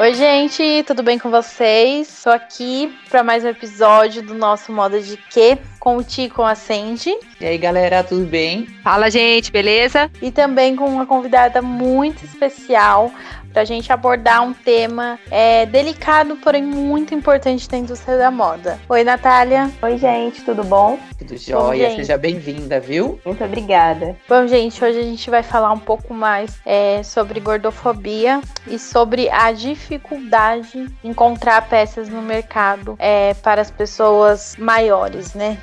Oi, gente, tudo bem com vocês? Estou aqui para mais um episódio do nosso Moda de Quê com o Ti com a Sandy. E aí, galera, tudo bem? Fala, gente, beleza? E também com uma convidada muito especial, para a gente abordar um tema é, delicado, porém muito importante da indústria da moda. Oi, Natália. Oi, gente, tudo bom? Tudo jóia, seja bem-vinda, viu? Muito obrigada. Bom, gente, hoje a gente vai falar um pouco mais é, sobre gordofobia e sobre a dificuldade em encontrar peças no mercado é, para as pessoas maiores, né?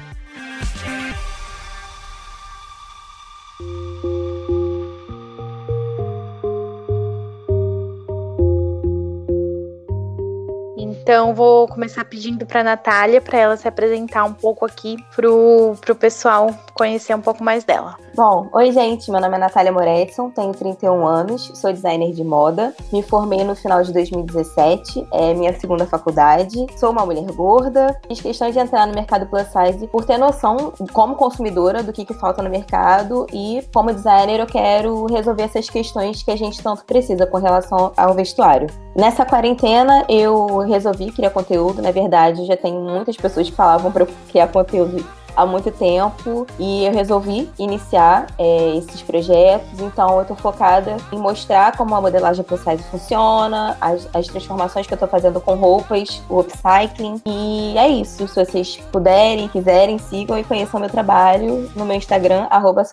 Então, vou começar pedindo para a Natália para ela se apresentar um pouco aqui pro, pro pessoal conhecer um pouco mais dela. Bom, oi gente, meu nome é Natália Moretson, tenho 31 anos, sou designer de moda, me formei no final de 2017, é minha segunda faculdade, sou uma mulher gorda, fiz questão de entrar no mercado plus size por ter noção, como consumidora, do que, que falta no mercado. E como designer eu quero resolver essas questões que a gente tanto precisa com relação ao vestuário. Nessa quarentena eu resolvi criar conteúdo, na verdade já tem muitas pessoas que falavam para eu criar conteúdo há muito tempo e eu resolvi iniciar é, esses projetos. Então, eu estou focada em mostrar como a modelagem plus size funciona, as, as transformações que eu estou fazendo com roupas, o upcycling. E é isso. Se vocês puderem, quiserem, sigam e conheçam meu trabalho no meu Instagram, arroba.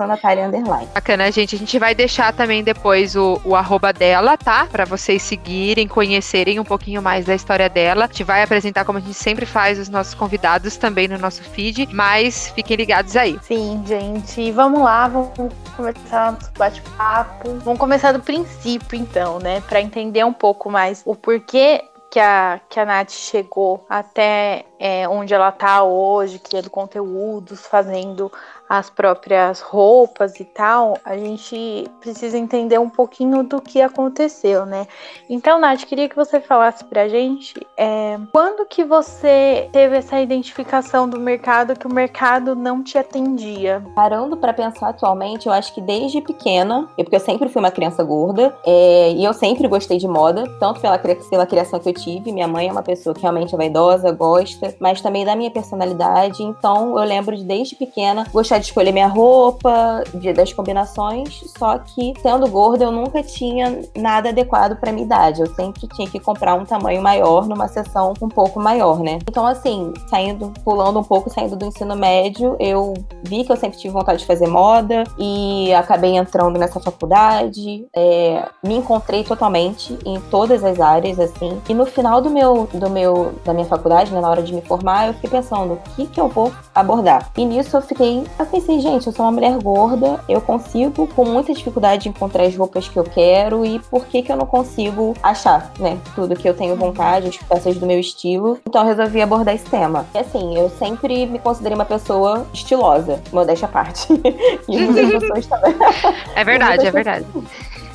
Bacana, gente. A gente vai deixar também depois o, o arroba dela, tá? Para vocês seguirem, conhecerem um pouquinho mais da história dela. A gente vai apresentar, como a gente sempre faz, os nossos convidados também no nosso feed, mas fiquem ligados aí. Sim, gente. Vamos lá, vamos começar nosso bate-papo. Vamos começar do princípio, então, né? Para entender um pouco mais o porquê que a, que a Nath chegou até é, onde ela tá hoje, criando conteúdos, fazendo as próprias roupas e tal, a gente precisa entender um pouquinho do que aconteceu, né? Então, Nath, queria que você falasse pra gente é, quando que você teve essa identificação do mercado que o mercado não te atendia? Parando para pensar atualmente, eu acho que desde pequena, porque eu sempre fui uma criança gorda, é, e eu sempre gostei de moda, tanto pela, pela criação que eu tive, minha mãe é uma pessoa que realmente é vaidosa, gosta, mas também da minha personalidade, então eu lembro de desde pequena gostar de escolher minha roupa, de, das combinações, só que sendo gorda eu nunca tinha nada adequado para minha idade. Eu sempre tinha que comprar um tamanho maior numa sessão um pouco maior, né? Então, assim, saindo, pulando um pouco, saindo do ensino médio, eu vi que eu sempre tive vontade de fazer moda e acabei entrando nessa faculdade. É, me encontrei totalmente em todas as áreas, assim. E no final do meu, do meu, da minha faculdade, né, na hora de me formar, eu fiquei pensando, o que que eu vou abordar? E nisso eu fiquei, eu pensei, gente, eu sou uma mulher gorda, eu consigo com muita dificuldade encontrar as roupas que eu quero e por que que eu não consigo achar, né, tudo que eu tenho vontade, as peças do meu estilo. Então eu resolvi abordar esse tema. E assim, eu sempre me considerei uma pessoa estilosa, modéstia à parte. e muitas pessoas também. É verdade, é verdade.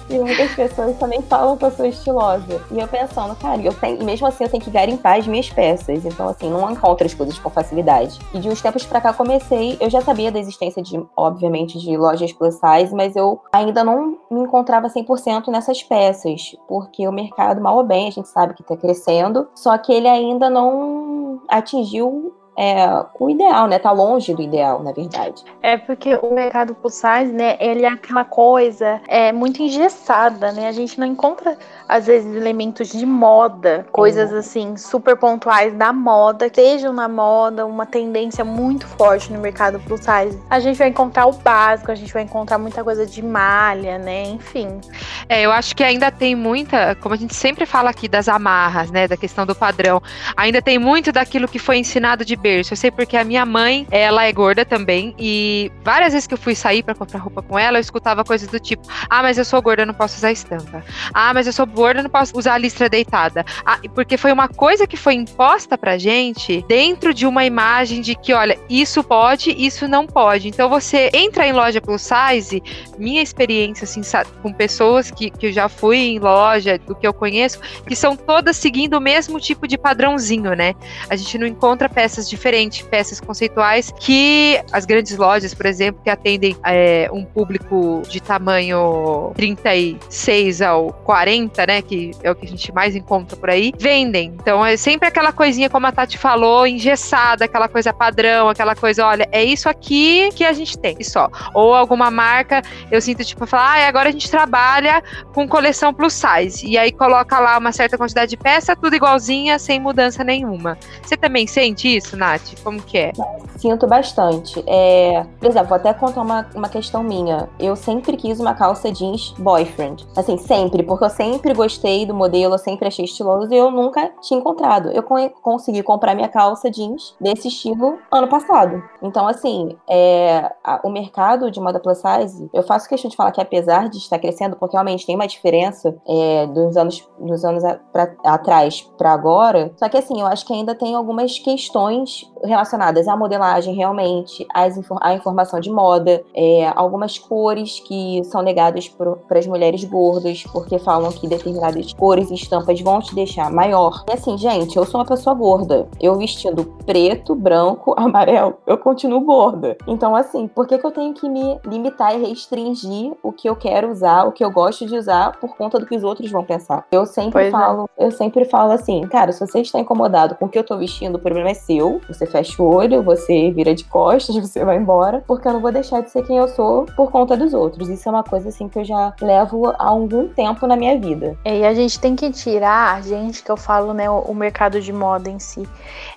E muitas pessoas também falam que eu sou estilosa. E eu pensando, cara, eu tenho, e mesmo assim eu tenho que garimpar as minhas peças. Então, assim, não encontro as coisas com facilidade. E de uns tempos pra cá comecei, eu já sabia da existência de, obviamente, de lojas plus size, mas eu ainda não me encontrava 100% nessas peças. Porque o mercado, mal ou bem, a gente sabe que tá crescendo, só que ele ainda não atingiu é, o ideal, né? Tá longe do ideal, na verdade. É porque o mercado plus size, né? Ele é aquela coisa é muito engessada, né? A gente não encontra às vezes elementos de moda, coisas assim super pontuais da moda, que sejam na moda, uma tendência muito forte no mercado plus size. A gente vai encontrar o básico, a gente vai encontrar muita coisa de malha, né? Enfim. É, eu acho que ainda tem muita, como a gente sempre fala aqui das amarras, né? Da questão do padrão. Ainda tem muito daquilo que foi ensinado de berço. Eu sei porque a minha mãe, ela é gorda também e várias vezes que eu fui sair para comprar roupa com ela, eu escutava coisas do tipo: "Ah, mas eu sou gorda, eu não posso usar estampa. Ah, mas eu sou gorda, não posso usar a listra deitada". Ah, porque foi uma coisa que foi imposta pra gente dentro de uma imagem de que, olha, isso pode, isso não pode. Então você entra em loja plus size, minha experiência assim com pessoas que, que eu já fui em loja, do que eu conheço, que são todas seguindo o mesmo tipo de padrãozinho, né? A gente não encontra peças de diferente, peças conceituais que as grandes lojas, por exemplo, que atendem é, um público de tamanho 36 ao 40, né, que é o que a gente mais encontra por aí, vendem. Então é sempre aquela coisinha, como a Tati falou, engessada, aquela coisa padrão, aquela coisa, olha, é isso aqui que a gente tem, e só. Ou alguma marca, eu sinto tipo, falar, ah, agora a gente trabalha com coleção plus size. E aí coloca lá uma certa quantidade de peça, tudo igualzinha, sem mudança nenhuma. Você também sente isso, Nath? Como que é? Sinto bastante. É, por exemplo, vou até contar uma, uma questão minha. Eu sempre quis uma calça jeans boyfriend. Assim, sempre, porque eu sempre gostei do modelo, eu sempre achei estiloso e eu nunca tinha encontrado. Eu consegui comprar minha calça jeans desse estilo ano passado. Então, assim, é, a, o mercado de moda plus size, eu faço questão de falar que apesar de estar crescendo, porque realmente tem uma diferença é, dos anos, dos anos a, pra, atrás para agora, só que assim, eu acho que ainda tem algumas questões relacionadas à modelagem realmente, às, à informação de moda, é, algumas cores que são negadas para as mulheres gordas, porque falam que determinadas cores e estampas vão te deixar maior. E assim, gente, eu sou uma pessoa gorda. Eu vestindo preto, branco, amarelo, eu continuo gorda. Então, assim, por que, que eu tenho que me limitar e restringir o que eu quero usar, o que eu gosto de usar, por conta do que os outros vão pensar? Eu sempre pois é. falo, é. eu sempre falo assim, cara, se você está incomodado com o que eu tô vestindo, o problema é seu. Você fecha o olho, você vira de costas, você vai embora, porque eu não vou deixar de ser quem eu sou por conta dos outros. Isso é uma coisa assim que eu já levo há algum tempo na minha vida. É, e a gente tem que tirar, gente que eu falo, né, o, mercado de moda em si,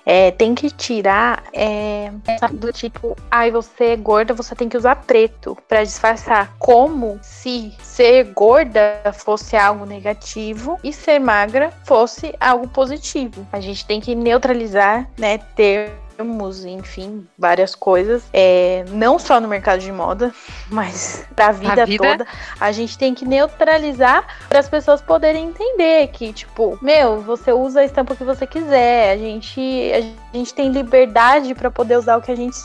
é, tem que tirar é, do tipo, ai, ah, você é gorda, você tem que usar preto para disfarçar. Como se ser gorda fosse algo negativo e ser magra fosse algo positivo. A gente tem que neutralizar, né, ter enfim, várias coisas. É, não só no mercado de moda, mas da vida, vida, toda. A gente tem que neutralizar para as pessoas poderem entender que, tipo, meu, você usa a estampa que você quiser. A gente, a gente tem liberdade para poder usar o que a gente,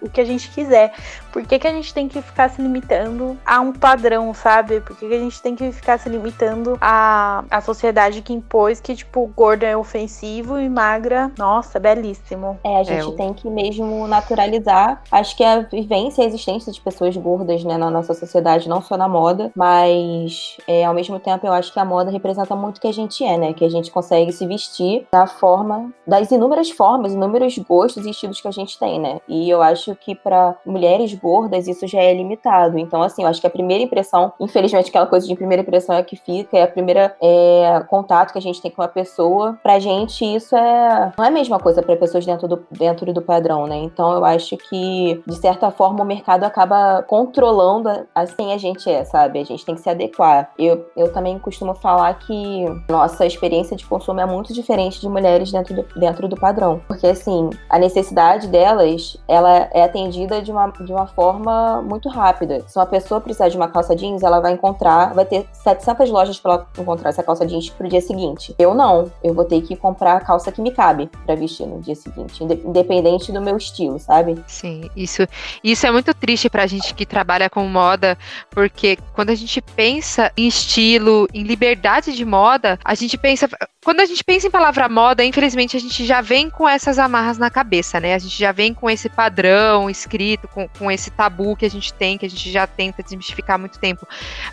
o que a gente quiser. Por que, que a gente tem que ficar se limitando a um padrão, sabe? Por que, que a gente tem que ficar se limitando a, a sociedade que impôs que, tipo, gorda é ofensivo e magra, nossa, belíssimo. É, a gente é, tem que mesmo naturalizar. Acho que a vivência e a existência de pessoas gordas, né, na nossa sociedade, não só na moda, mas é, ao mesmo tempo eu acho que a moda representa muito o que a gente é, né? Que a gente consegue se vestir da forma, das inúmeras formas, inúmeros gostos e estilos que a gente tem, né? E eu acho que para mulheres gordas, isso já é limitado. Então, assim, eu acho que a primeira impressão, infelizmente, aquela coisa de primeira impressão é que fica, é a primeira é, contato que a gente tem com uma pessoa. Pra gente, isso é. Não é a mesma coisa para pessoas dentro do, dentro do padrão, né? Então, eu acho que, de certa forma, o mercado acaba controlando assim a gente é, sabe? A gente tem que se adequar. Eu, eu também costumo falar que nossa experiência de consumo é muito diferente de mulheres dentro do, dentro do padrão. Porque, assim, a necessidade delas, ela é atendida de uma, de uma forma muito rápida. Se uma pessoa precisar de uma calça jeans, ela vai encontrar, vai ter 700 lojas para ela encontrar essa calça jeans pro dia seguinte. Eu não, eu vou ter que comprar a calça que me cabe para vestir no dia seguinte, independente do meu estilo, sabe? Sim, isso, isso é muito triste pra gente que trabalha com moda, porque quando a gente pensa em estilo, em liberdade de moda, a gente pensa, quando a gente pensa em palavra moda, infelizmente a gente já vem com essas amarras na cabeça, né? A gente já vem com esse padrão escrito, com, com esse tabu que a gente tem, que a gente já tenta desmistificar há muito tempo.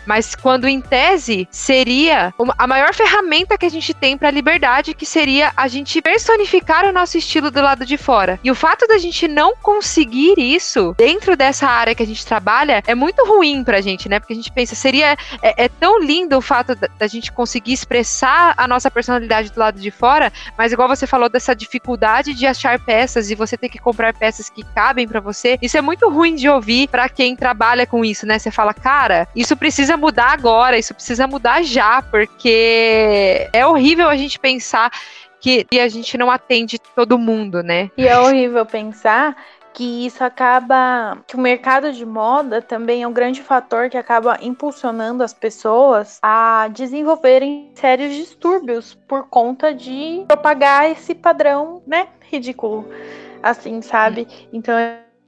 Mas quando em tese seria a maior ferramenta que a gente tem para a liberdade, que seria a gente personificar o nosso estilo do lado de fora. E o fato da gente não conseguir isso dentro dessa área que a gente trabalha é muito ruim pra gente, né? Porque a gente pensa, seria é, é tão lindo o fato da, da gente conseguir expressar a nossa personalidade do lado de fora, mas igual você falou dessa dificuldade de achar peças e você ter que comprar peças que cabem para você, isso é muito ruim de ouvir para quem trabalha com isso, né? Você fala, cara, isso precisa mudar agora, isso precisa mudar já, porque é horrível a gente pensar que a gente não atende todo mundo, né? E é horrível pensar que isso acaba que o mercado de moda também é um grande fator que acaba impulsionando as pessoas a desenvolverem sérios distúrbios por conta de propagar esse padrão, né, ridículo, assim, sabe? Então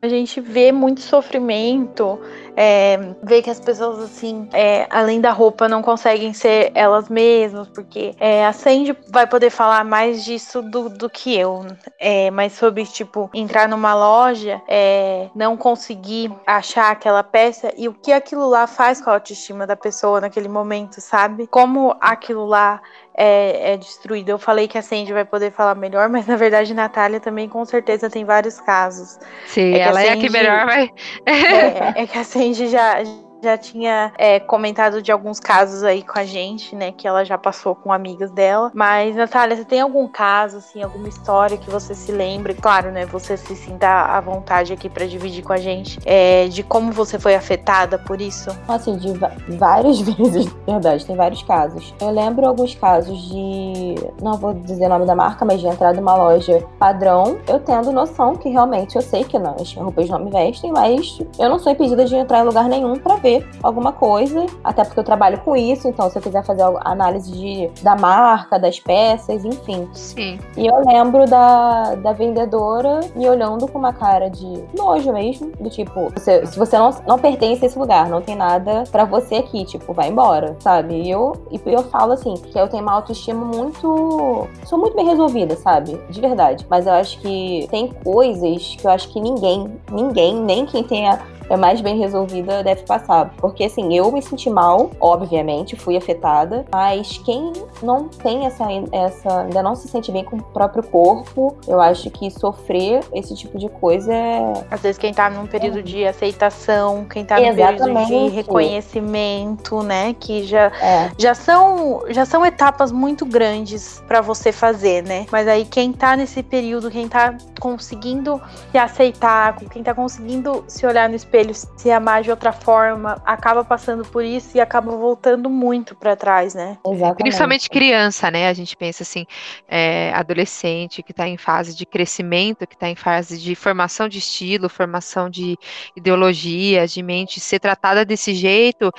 a gente vê muito sofrimento, é, vê que as pessoas, assim, é, além da roupa, não conseguem ser elas mesmas, porque é, a Sandy vai poder falar mais disso do, do que eu, é, mas sobre, tipo, entrar numa loja, é, não conseguir achar aquela peça e o que aquilo lá faz com a autoestima da pessoa naquele momento, sabe? Como aquilo lá é, é destruído. Eu falei que a Sandy vai poder falar melhor, mas na verdade Natália também com certeza tem vários casos. Sim, é ela Sandy, é a que melhor vai. é, é que a Sandy já já tinha é, comentado de alguns casos aí com a gente, né? Que ela já passou com amigas dela. Mas, Natália, você tem algum caso, assim, alguma história que você se lembre? Claro, né? Você se sinta à vontade aqui para dividir com a gente é, de como você foi afetada por isso? Assim, de várias vezes, verdade, tem vários casos. Eu lembro alguns casos de. Não vou dizer o nome da marca, mas de entrar numa loja padrão, eu tendo noção que realmente eu sei que não, as roupas não me vestem, mas eu não sou impedida de entrar em lugar nenhum para ver alguma coisa, até porque eu trabalho com isso, então se eu quiser fazer análise de, da marca, das peças, enfim. Sim. E eu lembro da, da vendedora me olhando com uma cara de nojo mesmo, do tipo, você, se você não, não pertence a esse lugar, não tem nada para você aqui, tipo, vai embora, sabe? E eu, e eu falo assim, que eu tenho uma autoestima muito. sou muito bem resolvida, sabe? De verdade. Mas eu acho que tem coisas que eu acho que ninguém, ninguém, nem quem tenha é mais bem resolvida deve passar. Porque assim, eu me senti mal, obviamente, fui afetada, mas quem não tem essa, essa ainda não se sente bem com o próprio corpo, eu acho que sofrer esse tipo de coisa é. Às vezes quem tá num período é. de aceitação, quem tá num Exatamente. período de reconhecimento, né? Que já, é. já, são, já são etapas muito grandes para você fazer, né? Mas aí quem tá nesse período, quem tá conseguindo se aceitar, quem tá conseguindo se olhar no espelho espelho se amar de outra forma, acaba passando por isso e acaba voltando muito para trás, né? Exatamente. Principalmente criança, né? A gente pensa assim, é, adolescente que está em fase de crescimento, que está em fase de formação de estilo, formação de ideologia, de mente, ser tratada desse jeito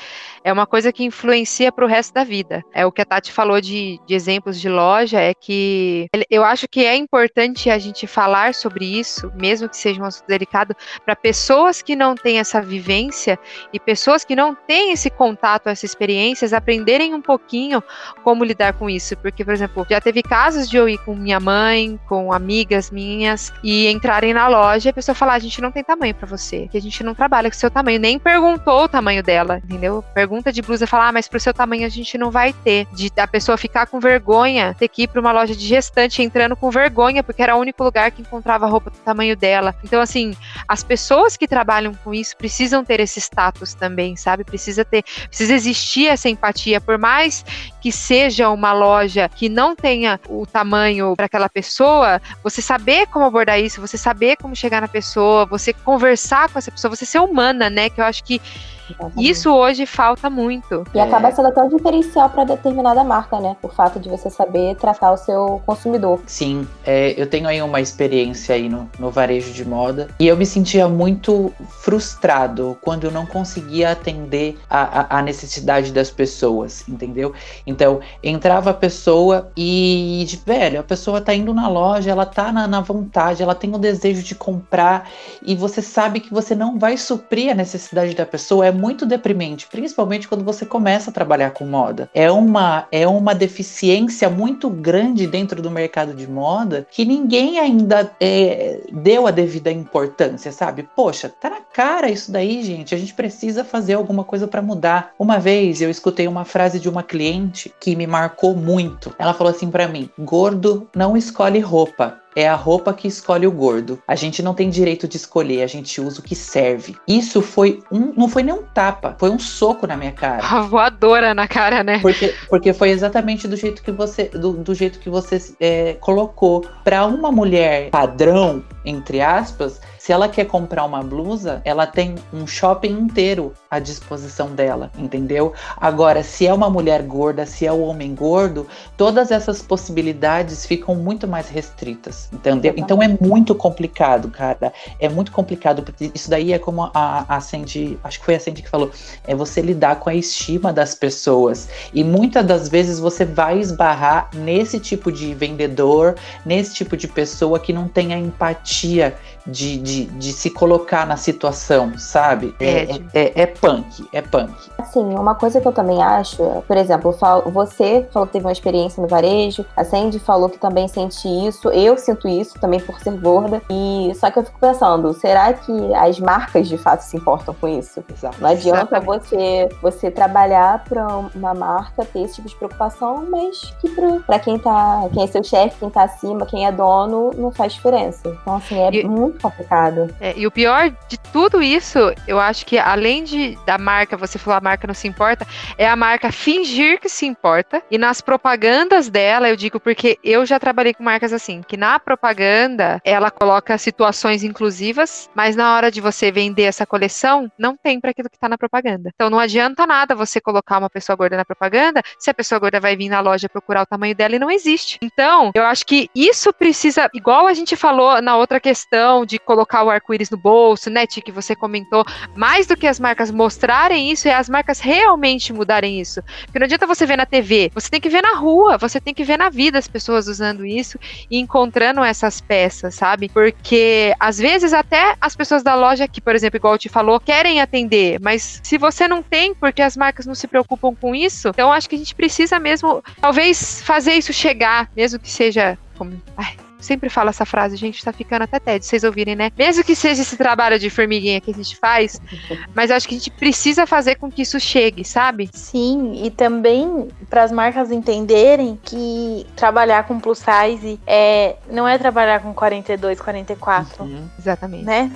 é uma coisa que influencia para o resto da vida. É o que a Tati falou de, de exemplos de loja, é que eu acho que é importante a gente falar sobre isso, mesmo que seja um assunto delicado, para pessoas que não têm têm essa vivência e pessoas que não têm esse contato, essas experiências, aprenderem um pouquinho como lidar com isso. Porque, por exemplo, já teve casos de eu ir com minha mãe, com amigas minhas e entrarem na loja e a pessoa falar: a gente não tem tamanho para você, que a gente não trabalha com seu tamanho, nem perguntou o tamanho dela, entendeu? Pergunta de blusa, falar: ah, mas pro seu tamanho a gente não vai ter. De a pessoa ficar com vergonha, ter que ir para uma loja de gestante entrando com vergonha, porque era o único lugar que encontrava roupa do tamanho dela. Então, assim, as pessoas que trabalham com isso precisam ter esse status também, sabe? Precisa ter, precisa existir essa empatia, por mais que seja uma loja que não tenha o tamanho para aquela pessoa, você saber como abordar isso, você saber como chegar na pessoa, você conversar com essa pessoa, você ser humana, né? Que eu acho que Exatamente. Isso hoje falta muito. E é. acaba sendo até um diferencial para determinada marca, né? O fato de você saber tratar o seu consumidor. Sim, é, eu tenho aí uma experiência aí no, no varejo de moda e eu me sentia muito frustrado quando eu não conseguia atender a, a, a necessidade das pessoas, entendeu? Então, entrava a pessoa e, velho, a pessoa tá indo na loja, ela tá na, na vontade, ela tem o desejo de comprar e você sabe que você não vai suprir a necessidade da pessoa. É muito deprimente, principalmente quando você começa a trabalhar com moda. É uma, é uma deficiência muito grande dentro do mercado de moda que ninguém ainda é, deu a devida importância, sabe? Poxa, tá na cara isso daí, gente. A gente precisa fazer alguma coisa para mudar. Uma vez eu escutei uma frase de uma cliente que me marcou muito. Ela falou assim para mim: gordo não escolhe roupa, é a roupa que escolhe o gordo. A gente não tem direito de escolher, a gente usa o que serve. Isso foi um. Não foi nem um tapa, foi um soco na minha cara. A voadora na cara, né? Porque, porque foi exatamente do jeito que você, do, do jeito que você é, colocou. Para uma mulher padrão, entre aspas, se ela quer comprar uma blusa, ela tem um shopping inteiro à disposição dela, entendeu? Agora, se é uma mulher gorda, se é o um homem gordo, todas essas possibilidades ficam muito mais restritas, entendeu? Então é muito complicado, cara. É muito complicado, porque isso daí é como a, a Sandy, acho que foi a Sandy que falou, é você lidar com a estima das pessoas. E muitas das vezes você vai esbarrar nesse tipo de vendedor, nesse tipo de pessoa que não tem a empatia de, de de, de se colocar na situação, sabe? É, é, é, é, punk, é punk. Assim, uma coisa que eu também acho, por exemplo, você falou que teve uma experiência no varejo, a Sandy falou que também sente isso, eu sinto isso também por ser gorda, e só que eu fico pensando, será que as marcas de fato se importam com isso? Exato. Não adianta você, você trabalhar para uma marca ter esse tipo de preocupação, mas que para quem tá, quem é seu chefe, quem tá acima, quem é dono, não faz diferença. Então, assim, é e, muito complicado. É, e o pior de tudo isso, eu acho que além de da marca, você falou a marca não se importa, é a marca fingir que se importa. E nas propagandas dela, eu digo porque eu já trabalhei com marcas assim, que na propaganda ela coloca situações inclusivas, mas na hora de você vender essa coleção, não tem para aquilo que tá na propaganda. Então não adianta nada você colocar uma pessoa gorda na propaganda, se a pessoa gorda vai vir na loja procurar o tamanho dela e não existe. Então, eu acho que isso precisa, igual a gente falou na outra questão de colocar o arco-íris no bolso, né, Ti, que você comentou, mais do que as marcas mostrarem isso, é as marcas realmente mudarem isso. Porque não adianta você ver na TV, você tem que ver na rua, você tem que ver na vida as pessoas usando isso e encontrando essas peças, sabe? Porque às vezes até as pessoas da loja que, por exemplo, igual te falou, querem atender, mas se você não tem, porque as marcas não se preocupam com isso, então acho que a gente precisa mesmo, talvez, fazer isso chegar, mesmo que seja como. Ai, sempre falo essa frase, gente, tá ficando até tédio, vocês ouvirem, né? Mesmo que seja esse trabalho de formiguinha que a gente faz, mas acho que a gente precisa fazer com que isso chegue, sabe? Sim, e também para as marcas entenderem que trabalhar com plus size é, não é trabalhar com 42, 44. Uhum. Exatamente. Né?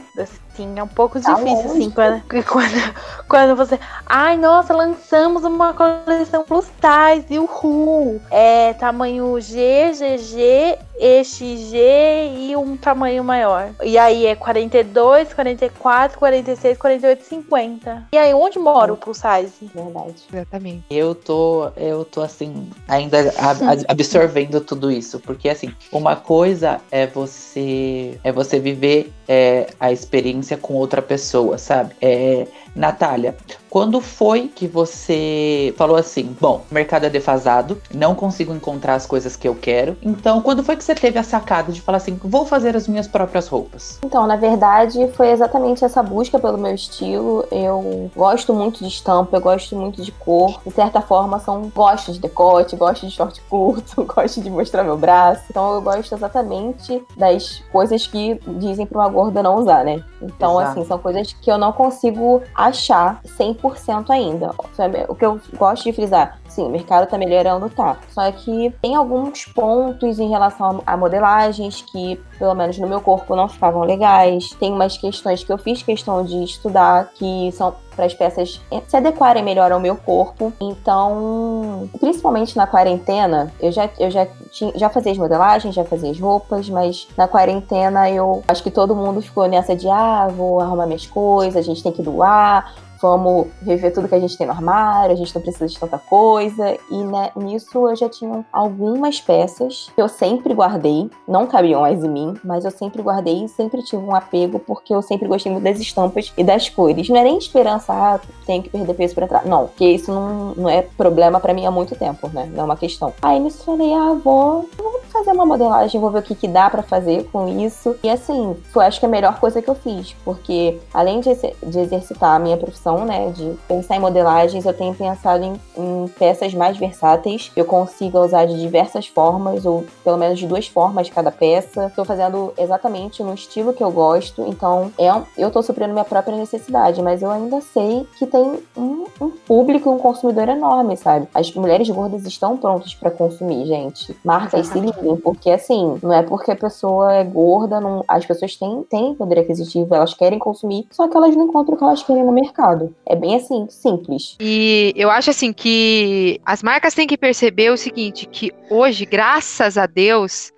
Assim, é um pouco tá difícil, assim, quando, quando, quando você. Ai, nossa, lançamos uma coleção plus size, o Ru. É tamanho G, GG, EXG e um tamanho maior. E aí é 42, 44, 46, 48, 50. E aí, onde mora o plus size? Verdade. Exatamente. Eu tô, eu tô assim, ainda absorvendo tudo isso. Porque assim, uma coisa é você é você viver é, a experiência com outra pessoa, sabe? É, Natália, quando foi que você falou assim: bom, o mercado é defasado, não consigo encontrar as coisas que eu quero. Então, quando foi que você teve a sacada de falar assim: vou fazer as minhas próprias roupas? Então, na verdade, foi exatamente essa busca pelo meu estilo. Eu gosto muito de estampa, eu gosto muito de cor. De certa forma, são gosto de decote, gosto de short curto, gosto de mostrar meu braço. Então, eu gosto exatamente das coisas que dizem para uma gorda não usar, né? Então, Exato. assim, são coisas que eu não consigo achar 100% ainda. O que eu gosto de frisar, sim, o mercado tá melhorando, tá. Só que tem alguns pontos em relação a modelagens que, pelo menos no meu corpo, não ficavam legais. Tem umas questões que eu fiz questão de estudar que são para as peças se adequarem melhor ao meu corpo. Então, principalmente na quarentena, eu já, eu já, tinha, já fazia as modelagens, já fazia as roupas, mas na quarentena eu acho que todo mundo ficou nessa de ah, vou arrumar minhas coisas, a gente tem que doar, vamos rever tudo que a gente tem no armário, a gente não precisa de tanta coisa. E né, nisso eu já tinha algumas peças que eu sempre guardei, não cabiam mais em mim, mas eu sempre guardei e sempre tive um apego porque eu sempre gostei muito das estampas e das cores. Não é nem esperança, ah, tenho que perder peso para entrar. Não, porque isso não, não é problema para mim há muito tempo, né? Não é uma questão. Aí eu falei, ah, vou, vou fazer uma modelagem, vou ver o que, que dá para fazer com isso. E assim, foi acho que a melhor coisa que eu fiz, porque além de, de exercitar a minha profissão, né, de pensar em modelagens, eu tenho pensado em, em peças mais versáteis. Eu consigo usar de diversas formas, ou pelo menos de duas formas cada peça. Estou fazendo exatamente no estilo que eu gosto, então é eu estou suprindo minha própria necessidade, mas eu ainda sei que tem um, um público um consumidor enorme, sabe? As mulheres gordas estão prontas para consumir, gente. Marcas se liguem, porque assim, não é porque a pessoa é gorda, não, as pessoas têm, têm poder aquisitivo, elas querem consumir, só que elas não encontram o que elas querem no mercado É bem assim, simples. E eu acho assim que as marcas têm que perceber o seguinte, que hoje, graças a Deus,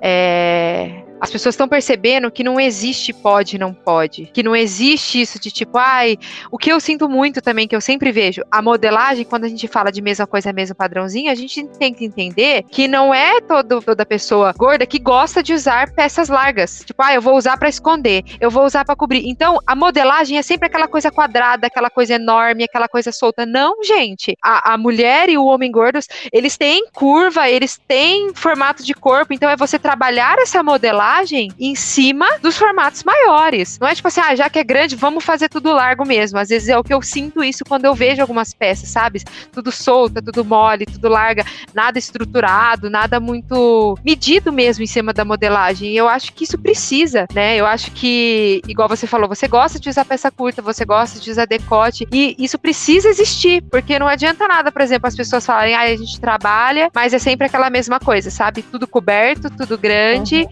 é, as pessoas estão percebendo que não existe pode não pode, que não existe isso de tipo, ai, o que eu sinto muito também que eu sempre vejo, a modelagem quando a gente fala de mesma coisa, mesmo padrãozinho, a gente tem que entender que não é todo, toda pessoa gorda que gosta de usar peças largas. Tipo, ah, eu vou usar para esconder, eu vou usar para cobrir. Então, a modelagem é sempre aquela coisa quadrada, aquela coisa enorme, aquela coisa solta. Não, gente. A, a mulher e o homem gordos, eles têm curva, eles têm formato de corpo, então é você trabalhar essa modelagem modelagem em cima dos formatos maiores. Não é tipo assim, ah, já que é grande, vamos fazer tudo largo mesmo. Às vezes é o que eu sinto isso quando eu vejo algumas peças, sabe? Tudo solta, tudo mole, tudo larga, nada estruturado, nada muito medido mesmo em cima da modelagem. E eu acho que isso precisa, né? Eu acho que, igual você falou, você gosta de usar peça curta, você gosta de usar decote, e isso precisa existir, porque não adianta nada, por exemplo, as pessoas falarem, ah, a gente trabalha, mas é sempre aquela mesma coisa, sabe? Tudo coberto, tudo grande. Uhum.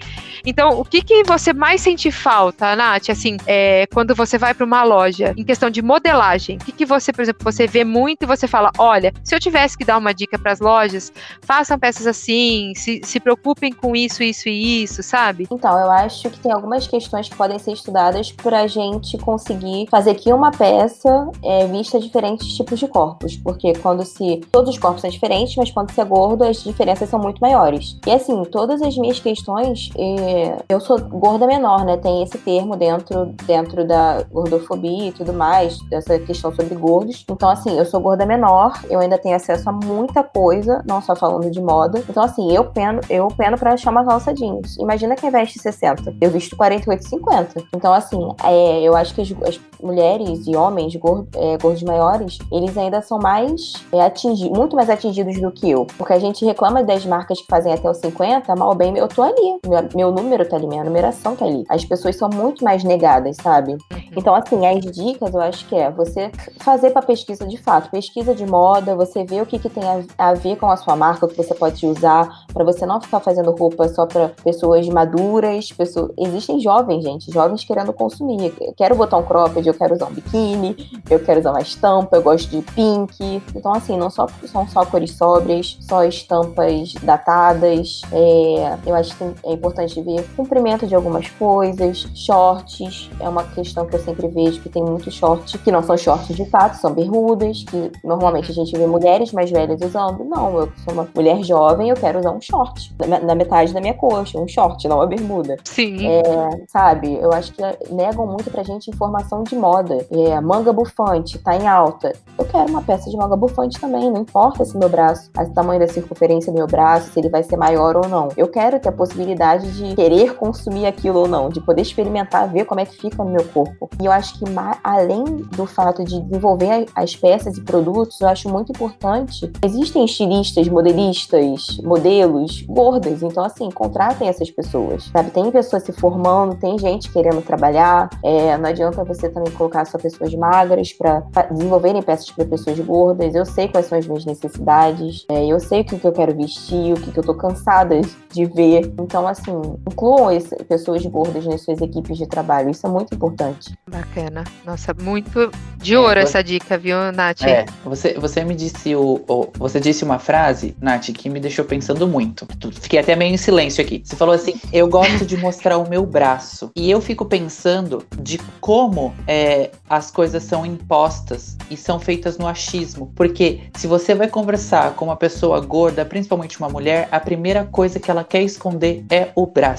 Então, o que, que você mais sente falta, Nath, assim, é, quando você vai para uma loja, em questão de modelagem? O que, que você, por exemplo, você vê muito e você fala, olha, se eu tivesse que dar uma dica para as lojas, façam peças assim, se, se preocupem com isso, isso e isso, sabe? Então, eu acho que tem algumas questões que podem ser estudadas para a gente conseguir fazer que uma peça é, vista diferentes tipos de corpos, porque quando se todos os corpos são diferentes, mas quando se é gordo as diferenças são muito maiores. E assim, todas as minhas questões, é, eu sou gorda menor, né? Tem esse termo dentro dentro da gordofobia e tudo mais, dessa questão sobre gordos. Então assim, eu sou gorda menor, eu ainda tenho acesso a muita coisa, não só falando de moda. Então assim, eu peno eu peno para achar uma calça jeans. Imagina quem veste 60. Eu visto 48, 50. Então assim, é, eu acho que as, as mulheres e homens gordos, é, gordos maiores, eles ainda são mais é, atingidos, muito mais atingidos do que eu. Porque a gente reclama das marcas que fazem até os 50, mal bem, eu tô ali. Meu, meu número tá ali, minha numeração tá ali. As pessoas são muito mais negadas, sabe? Uhum. Então, assim, as dicas eu acho que é você fazer pra pesquisa de fato. Pesquisa de moda, você vê o que, que tem a, a ver com a sua marca, o que você pode usar, para você não ficar fazendo roupa só para pessoas maduras. Pessoas... Existem jovens, gente, jovens querendo consumir. Eu quero botar um cropped, eu quero usar um biquíni, eu quero usar uma estampa, eu gosto de pink. Então, assim, não só, são só cores sóbrias, só estampas datadas. É, eu acho que é importante ver comprimento de algumas coisas, shorts. É uma questão que eu sempre vejo que tem muitos shorts que não são shorts de fato, são bermudas, que normalmente a gente vê mulheres mais velhas usando. Não, eu sou uma mulher jovem, eu quero usar um short na metade da minha coxa, um short, não uma bermuda. Sim. É, sabe, eu acho que negam muito pra gente informação de moda. É, manga bufante, tá em alta. Eu quero uma peça de manga bufante também, não importa se meu braço, o tamanho da circunferência do meu braço, se ele vai ser maior ou não. Eu quero ter a possibilidade de querer consumir aquilo ou não, de poder experimentar, ver como é que fica no meu corpo. E eu acho que além do fato de desenvolver as peças e produtos, eu acho muito importante. Existem estilistas, modelistas, modelos gordas, então assim, contratem essas pessoas, sabe? Tem pessoas se formando, tem gente querendo trabalhar. É, não adianta você também colocar só pessoas magras para desenvolverem peças para pessoas gordas. Eu sei quais são as minhas necessidades, é, eu sei o que, que eu quero vestir, o que, que eu tô cansada de ver. Então, assim, incluam esse, pessoas gordas nas suas equipes de trabalho. Isso é muito importante. Bacana. Nossa, muito de ouro é, essa dica, viu, Nath? É, você, você me disse o, o, Você disse uma frase, Nath, que me deixou pensando muito. Fiquei até meio em silêncio aqui. Você falou assim: eu gosto de mostrar o meu braço. E eu fico pensando de como é, as coisas são impostas e são feitas no achismo. Porque se você vai conversar com uma pessoa gorda, principalmente uma mulher, a primeira coisa que ela quer esconder é o braço.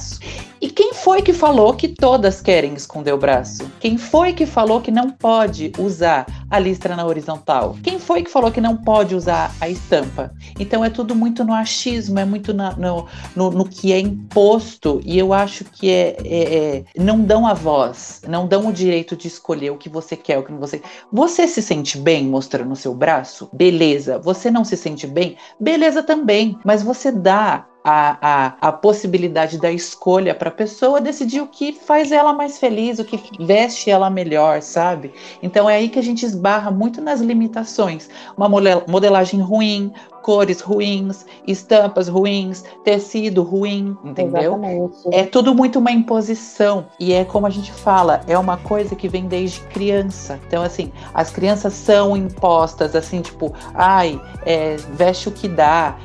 E quem foi que falou que todas querem esconder o braço? Quem foi que falou que não pode usar a listra na horizontal? Quem foi que falou que não pode usar a estampa? Então é tudo muito no achismo, é muito na, no, no, no, que é imposto e eu acho que é, é, é, não dão a voz, não dão o direito de escolher o que você quer, o que você. Você se sente bem mostrando o seu braço? Beleza. Você não se sente bem? Beleza também. Mas você dá a, a, a possibilidade da escolha para a pessoa decidir o que faz ela mais feliz, o que veste ela melhor, sabe? Então é aí que a gente esbarra muito nas limitações. Uma modelagem ruim, cores ruins, estampas ruins, tecido ruim, entendeu? Exatamente. É tudo muito uma imposição. E é como a gente fala, é uma coisa que vem desde criança. Então, assim, as crianças são impostas, assim, tipo, ai, é, veste o que dá.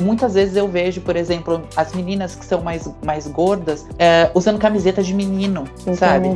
Muitas vezes eu vejo, por exemplo, as meninas que são mais, mais gordas é, usando camiseta de menino, sabe?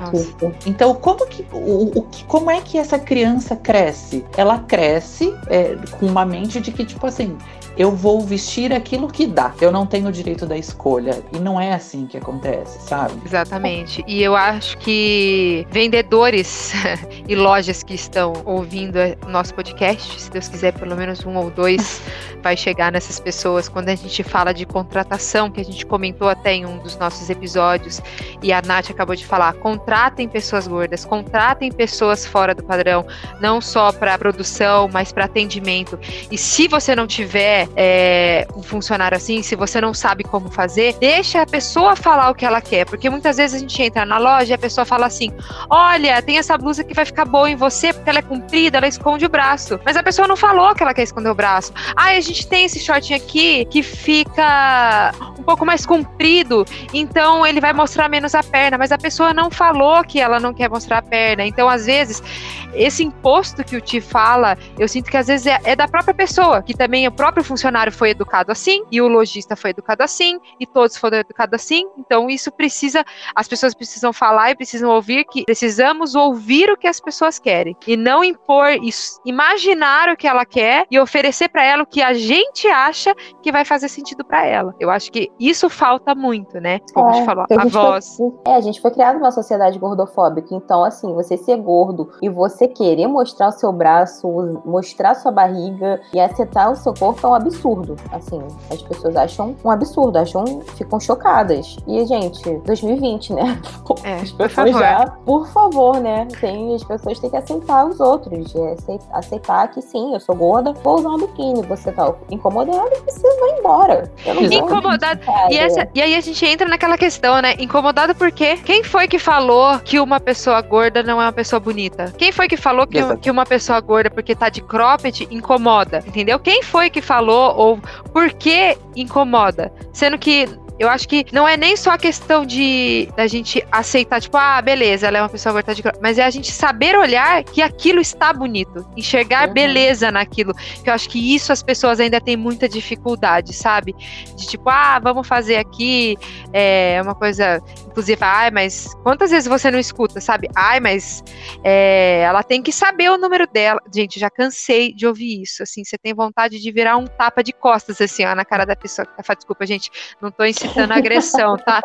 Então, como que, o, o, como é que essa criança cresce? Ela cresce é, com uma mente de que, tipo assim, eu vou vestir aquilo que dá. Eu não tenho o direito da escolha. E não é assim que acontece, sabe? Exatamente. E eu acho que vendedores e lojas que estão ouvindo o nosso podcast, se Deus quiser, pelo menos um ou dois vai chegar nessas pessoas pessoas, quando a gente fala de contratação, que a gente comentou até em um dos nossos episódios, e a Nath acabou de falar, contratem pessoas gordas, contratem pessoas fora do padrão, não só para produção, mas para atendimento. E se você não tiver é, um funcionário assim, se você não sabe como fazer, deixa a pessoa falar o que ela quer, porque muitas vezes a gente entra na loja e a pessoa fala assim: olha, tem essa blusa que vai ficar boa em você porque ela é comprida, ela esconde o braço. Mas a pessoa não falou que ela quer esconder o braço. Ah, a gente tem esse shortinho aqui que fica um pouco mais comprido, então ele vai mostrar menos a perna, mas a pessoa não falou que ela não quer mostrar a perna. Então, às vezes, esse imposto que o Ti fala, eu sinto que às vezes é, é da própria pessoa, que também o próprio funcionário foi educado assim, e o lojista foi educado assim, e todos foram educados assim. Então, isso precisa, as pessoas precisam falar e precisam ouvir que precisamos ouvir o que as pessoas querem e não impor isso, imaginar o que ela quer e oferecer para ela o que a gente acha que vai fazer sentido para ela. Eu acho que isso falta muito, né? Como é, a gente falou, a, a gente voz. Foi, é, a gente foi criado numa sociedade gordofóbica, então assim, você ser gordo e você querer mostrar o seu braço, mostrar sua barriga e aceitar o seu corpo é um absurdo. Assim, as pessoas acham um absurdo, acham, ficam chocadas. E gente, 2020, né? É, as pessoas já, por favor, né? Tem, as pessoas têm que aceitar os outros, é, aceitar que sim, eu sou gorda, vou usar um biquíni, você tá incomodado, você vai embora. Incomodado. E, essa, e aí a gente entra naquela questão, né? Incomodado porque quem foi que falou que uma pessoa gorda não é uma pessoa bonita? Quem foi que falou que, que uma pessoa gorda porque tá de cropped incomoda? Entendeu? Quem foi que falou ou por que incomoda? Sendo que eu acho que não é nem só a questão de da gente aceitar, tipo, ah, beleza, ela é uma pessoa gorda de mas é a gente saber olhar que aquilo está bonito, enxergar uhum. beleza naquilo. Que eu acho que isso as pessoas ainda têm muita dificuldade, sabe? De tipo, ah, vamos fazer aqui é, uma coisa, inclusive, ai, mas quantas vezes você não escuta, sabe? Ai, mas é, ela tem que saber o número dela. Gente, já cansei de ouvir isso. Assim, você tem vontade de virar um tapa de costas, assim, ó, na cara da pessoa que tá Desculpa, gente, não tô incitando agressão, tá?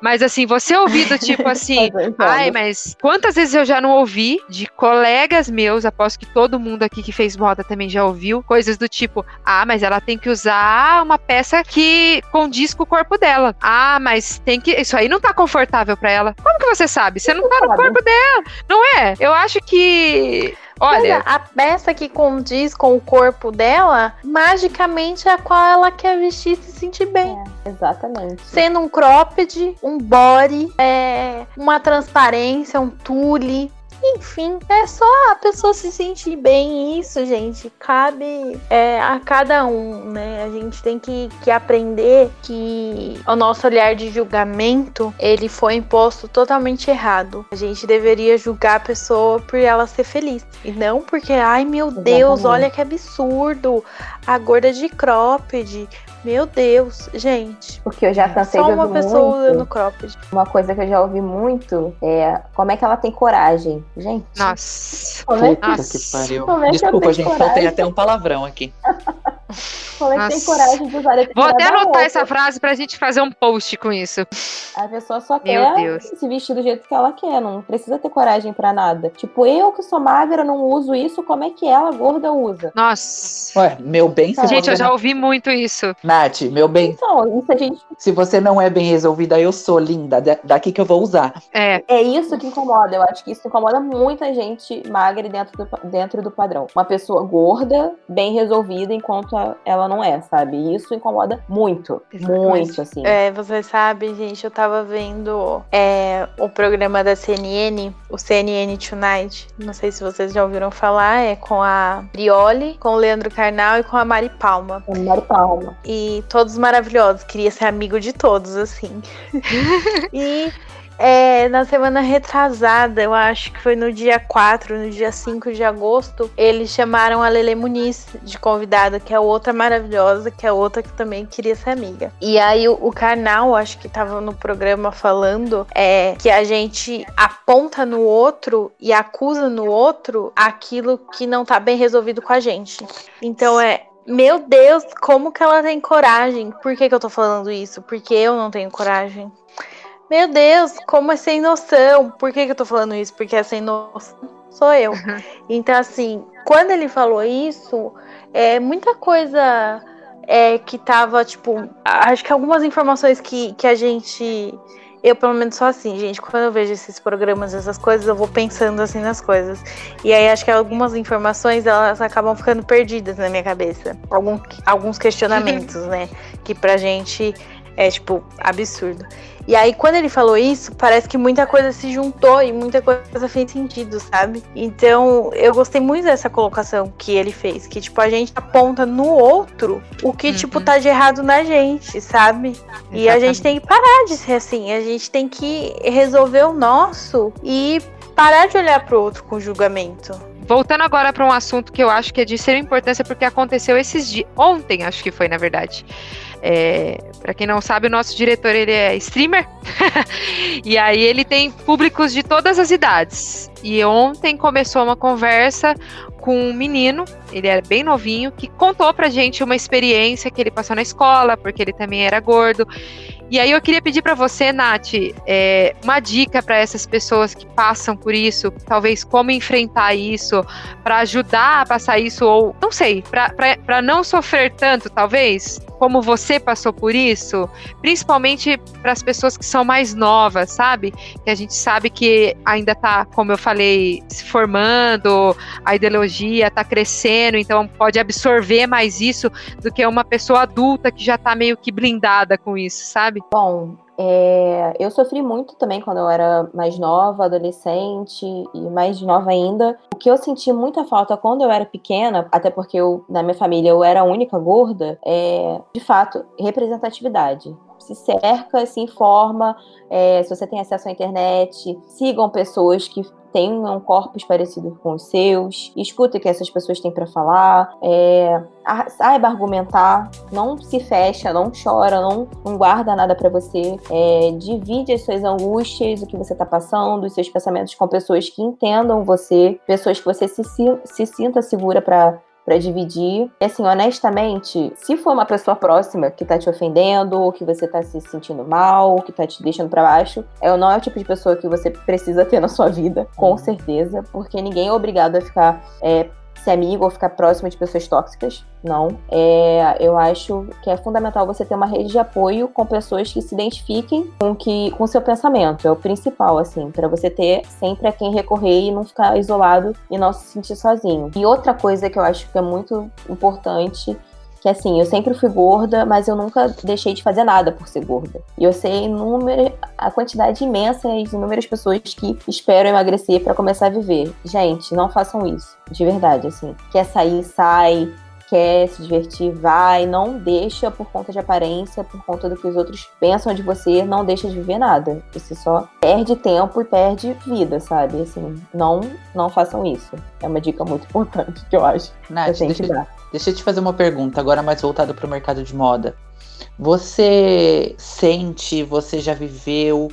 Mas assim, você ouvir do tipo assim, ai, mas quantas vezes eu já não ouvi de colegas meus, aposto que todo mundo aqui que fez moda também já ouviu, coisas do tipo, ah, mas ela tem que usar uma peça que condiz com o corpo dela. Ah, mas tem que. Isso aí não tá confortável para ela. Como que você sabe? Você não tá no corpo dela, não é? Eu acho que Olha, a peça que condiz com o corpo dela, magicamente é a qual ela quer vestir e se sentir bem. É, exatamente. Sendo um cropped, um body, é, uma transparência, um tule, enfim, é só a pessoa se sentir bem. Isso, gente, cabe é, a cada um, né? A gente tem que, que aprender que o nosso olhar de julgamento ele foi imposto totalmente errado. A gente deveria julgar a pessoa por ela ser feliz e não porque, ai meu Exatamente. Deus, olha que absurdo, a gorda de cropped. Meu Deus, gente. Porque eu já cansei Só uma pessoa muito. no cropped. Uma coisa que eu já ouvi muito é como é que ela tem coragem. Gente. Nossa. Como é que, Nossa. que pariu. É Desculpa, gente, coragem? faltei até um palavrão aqui. Como é que tem coragem de usar Vou até anotar essa frase pra gente fazer um post com isso. A pessoa só Meu quer Deus. se vestir do jeito que ela quer, não precisa ter coragem pra nada. Tipo, eu que sou magra, não uso isso, como é que ela, gorda, usa? Nossa. Ué, meu bem, Gente, eu já ouvi muito isso. Nath, meu bem. Então, isso a gente. Se você não é bem resolvida, eu sou linda. Daqui que eu vou usar. É. É isso que incomoda. Eu acho que isso incomoda muita gente magra dentro do, dentro do padrão. Uma pessoa gorda, bem resolvida, enquanto ela não é, sabe? E isso incomoda muito. Exatamente. Muito, assim. É, você sabe, gente, eu tava vendo é, o programa da CNN, o CNN Tonight. Não sei se vocês já ouviram falar, é com a Brioli, com o Leandro Carnal e com a Mari Palma. A Mari Palma. E todos maravilhosos, queria ser amigo de todos, assim. e é, na semana retrasada, eu acho que foi no dia 4, no dia 5 de agosto, eles chamaram a Lele Muniz de convidada, que é outra maravilhosa, que é outra que também queria ser amiga. E aí o, o canal, acho que tava no programa falando é, que a gente aponta no outro e acusa no outro aquilo que não tá bem resolvido com a gente. Então é, meu Deus, como que ela tem coragem? Por que, que eu tô falando isso? Porque eu não tenho coragem. Meu Deus, como é sem noção. Por que, que eu tô falando isso? Porque é sem noção. Sou eu. Uhum. Então, assim, quando ele falou isso, é muita coisa é que tava, tipo, acho que algumas informações que, que a gente. Eu, pelo menos, sou assim, gente. Quando eu vejo esses programas, essas coisas, eu vou pensando assim nas coisas. E aí acho que algumas informações elas acabam ficando perdidas na minha cabeça. Algum, alguns questionamentos, né? Que pra gente é, tipo, absurdo. E aí, quando ele falou isso, parece que muita coisa se juntou e muita coisa fez sentido, sabe? Então, eu gostei muito dessa colocação que ele fez, que, tipo, a gente aponta no outro o que, tipo, uhum. tipo, tá de errado na gente, sabe? Exatamente. E a gente tem que parar de ser assim, a gente tem que resolver o nosso e parar de olhar pro outro com julgamento. Voltando agora para um assunto que eu acho que é de extrema importância, porque aconteceu esses dias, ontem, acho que foi, na verdade. É, para quem não sabe, o nosso diretor ele é streamer e aí ele tem públicos de todas as idades. E ontem começou uma conversa com um menino, ele era bem novinho, que contou pra gente uma experiência que ele passou na escola, porque ele também era gordo. E aí eu queria pedir para você, Nath, é, uma dica para essas pessoas que passam por isso, talvez como enfrentar isso, para ajudar a passar isso, ou não sei, para não sofrer tanto, talvez, como você passou por isso, principalmente para as pessoas que são mais novas, sabe? Que a gente sabe que ainda está, como eu falei, se formando, a ideologia está crescendo, então pode absorver mais isso do que uma pessoa adulta que já está meio que blindada com isso, sabe? Bom, é, eu sofri muito também quando eu era mais nova, adolescente e mais nova ainda. O que eu senti muita falta quando eu era pequena, até porque eu, na minha família eu era a única gorda, é, de fato, representatividade se cerca, se informa, é, se você tem acesso à internet, sigam pessoas que tenham corpos parecidos com os seus, escuta o que essas pessoas têm para falar, é, saiba argumentar, não se fecha, não chora, não, não guarda nada para você, é, divide as suas angústias, o que você tá passando, os seus pensamentos com pessoas que entendam você, pessoas que você se, se sinta segura para para dividir. E assim, honestamente, se for uma pessoa próxima que tá te ofendendo, ou que você tá se sentindo mal, ou que tá te deixando para baixo, é não é o tipo de pessoa que você precisa ter na sua vida, com uhum. certeza, porque ninguém é obrigado a ficar é, ser amigo ou ficar próximo de pessoas tóxicas, não. É, eu acho que é fundamental você ter uma rede de apoio com pessoas que se identifiquem com que com seu pensamento. É o principal, assim, para você ter sempre a quem recorrer e não ficar isolado e não se sentir sozinho. E outra coisa que eu acho que é muito importante que assim, eu sempre fui gorda, mas eu nunca deixei de fazer nada por ser gorda. E eu sei número, a quantidade imensa de inúmeras pessoas que esperam emagrecer para começar a viver. Gente, não façam isso, de verdade, assim. Quer sair, sai quer se divertir, vai, não deixa por conta de aparência, por conta do que os outros pensam de você, não deixa de viver nada. Você só perde tempo e perde vida, sabe? Assim, não, não façam isso. É uma dica muito importante que eu acho. Nath, que deixa, deixa eu te fazer uma pergunta, agora mais voltada para o mercado de moda. Você sente, você já viveu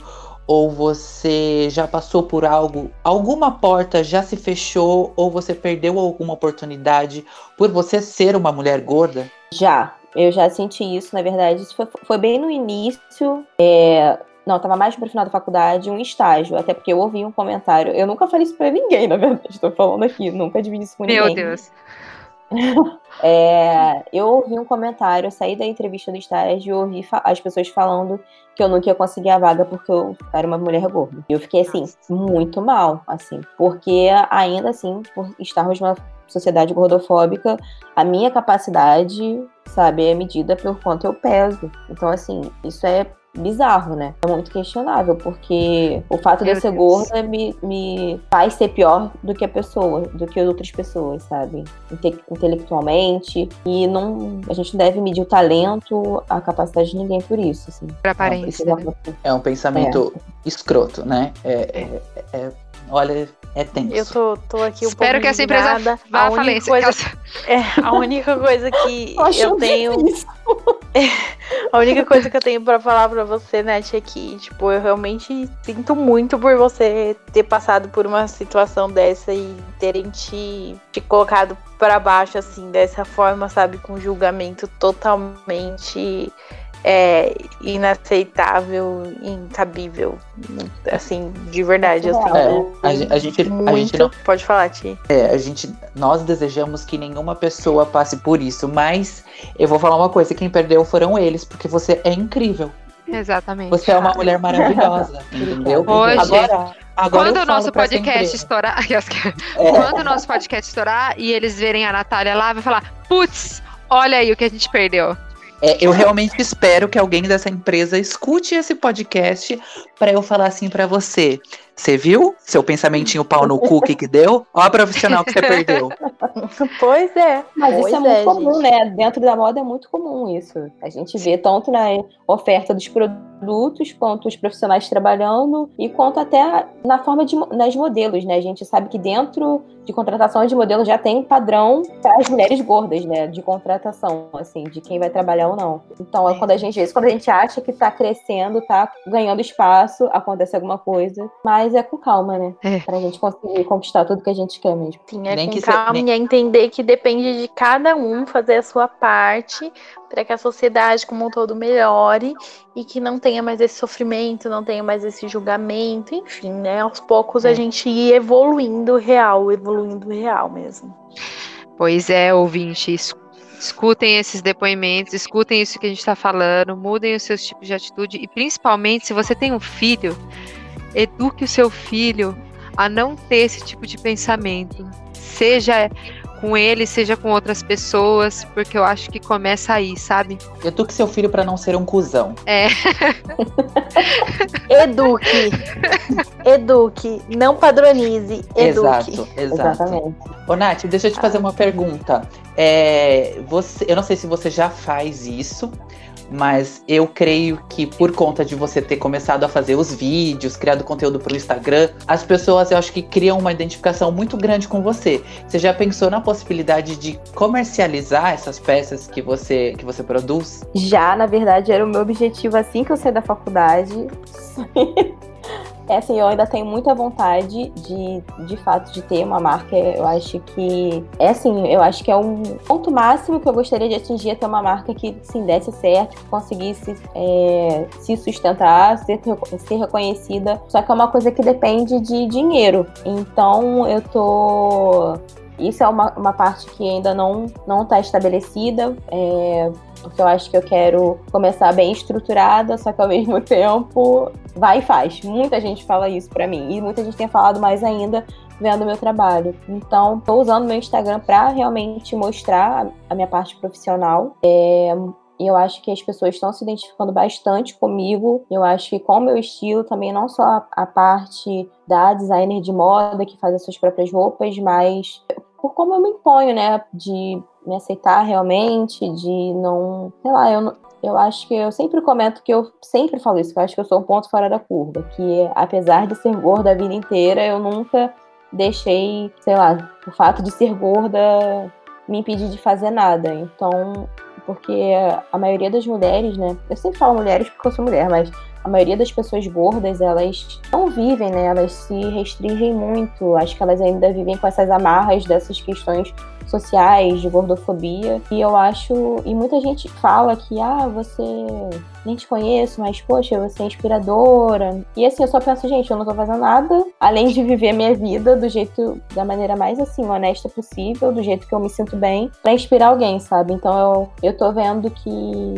ou você já passou por algo, alguma porta já se fechou ou você perdeu alguma oportunidade por você ser uma mulher gorda? Já, eu já senti isso, na verdade, isso foi, foi bem no início, é, não, tava mais pro final da faculdade, um estágio, até porque eu ouvi um comentário, eu nunca falei isso pra ninguém, na verdade, tô falando aqui, nunca dividi isso com Meu ninguém. Meu Deus. É, eu ouvi um comentário, eu saí da entrevista do estágio e ouvi as pessoas falando que eu nunca ia conseguir a vaga porque eu era uma mulher gorda. E eu fiquei assim, muito mal, assim, porque ainda assim, por estarmos numa sociedade gordofóbica, a minha capacidade, sabe, é medida pelo quanto eu peso. Então, assim, isso é bizarro, né? É muito questionável, porque o fato Meu de eu ser Deus. gorda me, me faz ser pior do que a pessoa, do que outras pessoas, sabe? Inte intelectualmente. E não, a gente não deve medir o talento, a capacidade de ninguém por isso, assim. Pra aparência. Né? É um pensamento é. escroto, né? É, é, é Olha, é tenso. Eu tô, tô aqui um Espero que essa empresa vá à falência. Coisa, é, a única coisa que eu, tenho. a única coisa que eu tenho para falar para você, Nath, é que, tipo, eu realmente sinto muito por você ter passado por uma situação dessa e terem te, te colocado para baixo, assim, dessa forma, sabe? Com julgamento totalmente é inaceitável, incabível. Assim, de verdade. Assim, é, a, gente, a gente, muito, a gente não, pode falar, Ti. É, a gente, nós desejamos que nenhuma pessoa passe por isso, mas eu vou falar uma coisa: quem perdeu foram eles, porque você é incrível. Exatamente. Você é uma mulher maravilhosa, entendeu? Hoje, agora, agora quando o nosso podcast estourar, é. quando o nosso podcast estourar e eles verem a Natália lá, vai falar: putz, olha aí o que a gente perdeu. É, eu realmente espero que alguém dessa empresa escute esse podcast para eu falar assim para você. Você viu seu pensamentinho pau no cu que, que deu? Olha a profissional que você perdeu. Pois é. Mas pois isso é, muito comum, gente. né? Dentro da moda é muito comum isso. A gente vê tanto na oferta dos produtos, quanto os profissionais trabalhando, e quanto até na forma de nas modelos, né? A gente sabe que dentro de contratação de modelo já tem padrão para as mulheres gordas, né? De contratação, assim, de quem vai trabalhar ou não. Então, é quando a gente, quando a gente acha que está crescendo, está ganhando espaço, acontece alguma coisa. Mas é com calma, né? É. Pra gente conseguir conquistar tudo que a gente quer mesmo. Sim, é nem com calma nem... e é entender que depende de cada um fazer a sua parte para que a sociedade como um todo melhore e que não tenha mais esse sofrimento, não tenha mais esse julgamento, enfim, né? Aos poucos é. a gente ir evoluindo real, evoluindo real mesmo. Pois é, ouvintes, escutem esses depoimentos, escutem isso que a gente está falando, mudem os seus tipos de atitude e principalmente se você tem um filho, eduque o seu filho a não ter esse tipo de pensamento. Seja com ele, seja com outras pessoas, porque eu acho que começa aí, sabe? Eduque seu filho para não ser um cuzão. É. eduque. Eduque. Não padronize. Eduque. Exato, exato. Exatamente. Ô, Nath, deixa eu te fazer uma pergunta. É, você, eu não sei se você já faz isso, mas eu creio que por conta de você ter começado a fazer os vídeos, criado conteúdo para o Instagram, as pessoas eu acho que criam uma identificação muito grande com você. Você já pensou na possibilidade de comercializar essas peças que você que você produz? Já, na verdade, era o meu objetivo assim que eu saí da faculdade. É assim, eu ainda tenho muita vontade de, de fato, de ter uma marca. Eu acho que é assim, eu acho que é um ponto máximo que eu gostaria de atingir é ter uma marca que sim desse certo, que conseguisse é, se sustentar, ser, ser reconhecida. Só que é uma coisa que depende de dinheiro. Então eu tô isso é uma, uma parte que ainda não não está estabelecida. É, porque eu acho que eu quero começar bem estruturada, só que ao mesmo tempo vai e faz. Muita gente fala isso para mim e muita gente tem falado mais ainda vendo meu trabalho. Então, estou usando meu Instagram para realmente mostrar a minha parte profissional. É, e eu acho que as pessoas estão se identificando bastante comigo. Eu acho que com o meu estilo também, não só a, a parte da designer de moda que faz as suas próprias roupas, mas por como eu me imponho, né? De me aceitar realmente, de não. Sei lá, eu, eu acho que eu sempre comento que eu sempre falo isso, que eu acho que eu sou um ponto fora da curva. Que apesar de ser gorda a vida inteira, eu nunca deixei, sei lá, o fato de ser gorda me impedir de fazer nada. Então, porque a maioria das mulheres, né? Eu sempre falo mulheres porque eu sou mulher, mas a maioria das pessoas gordas, elas não vivem, né? Elas se restringem muito. Acho que elas ainda vivem com essas amarras dessas questões sociais de gordofobia. E eu acho. E muita gente fala que, ah, você nem te conheço, mas poxa, você é inspiradora. E assim, eu só penso, gente, eu não tô fazendo nada além de viver a minha vida do jeito, da maneira mais assim, honesta possível, do jeito que eu me sinto bem, para inspirar alguém, sabe? Então eu, eu tô vendo que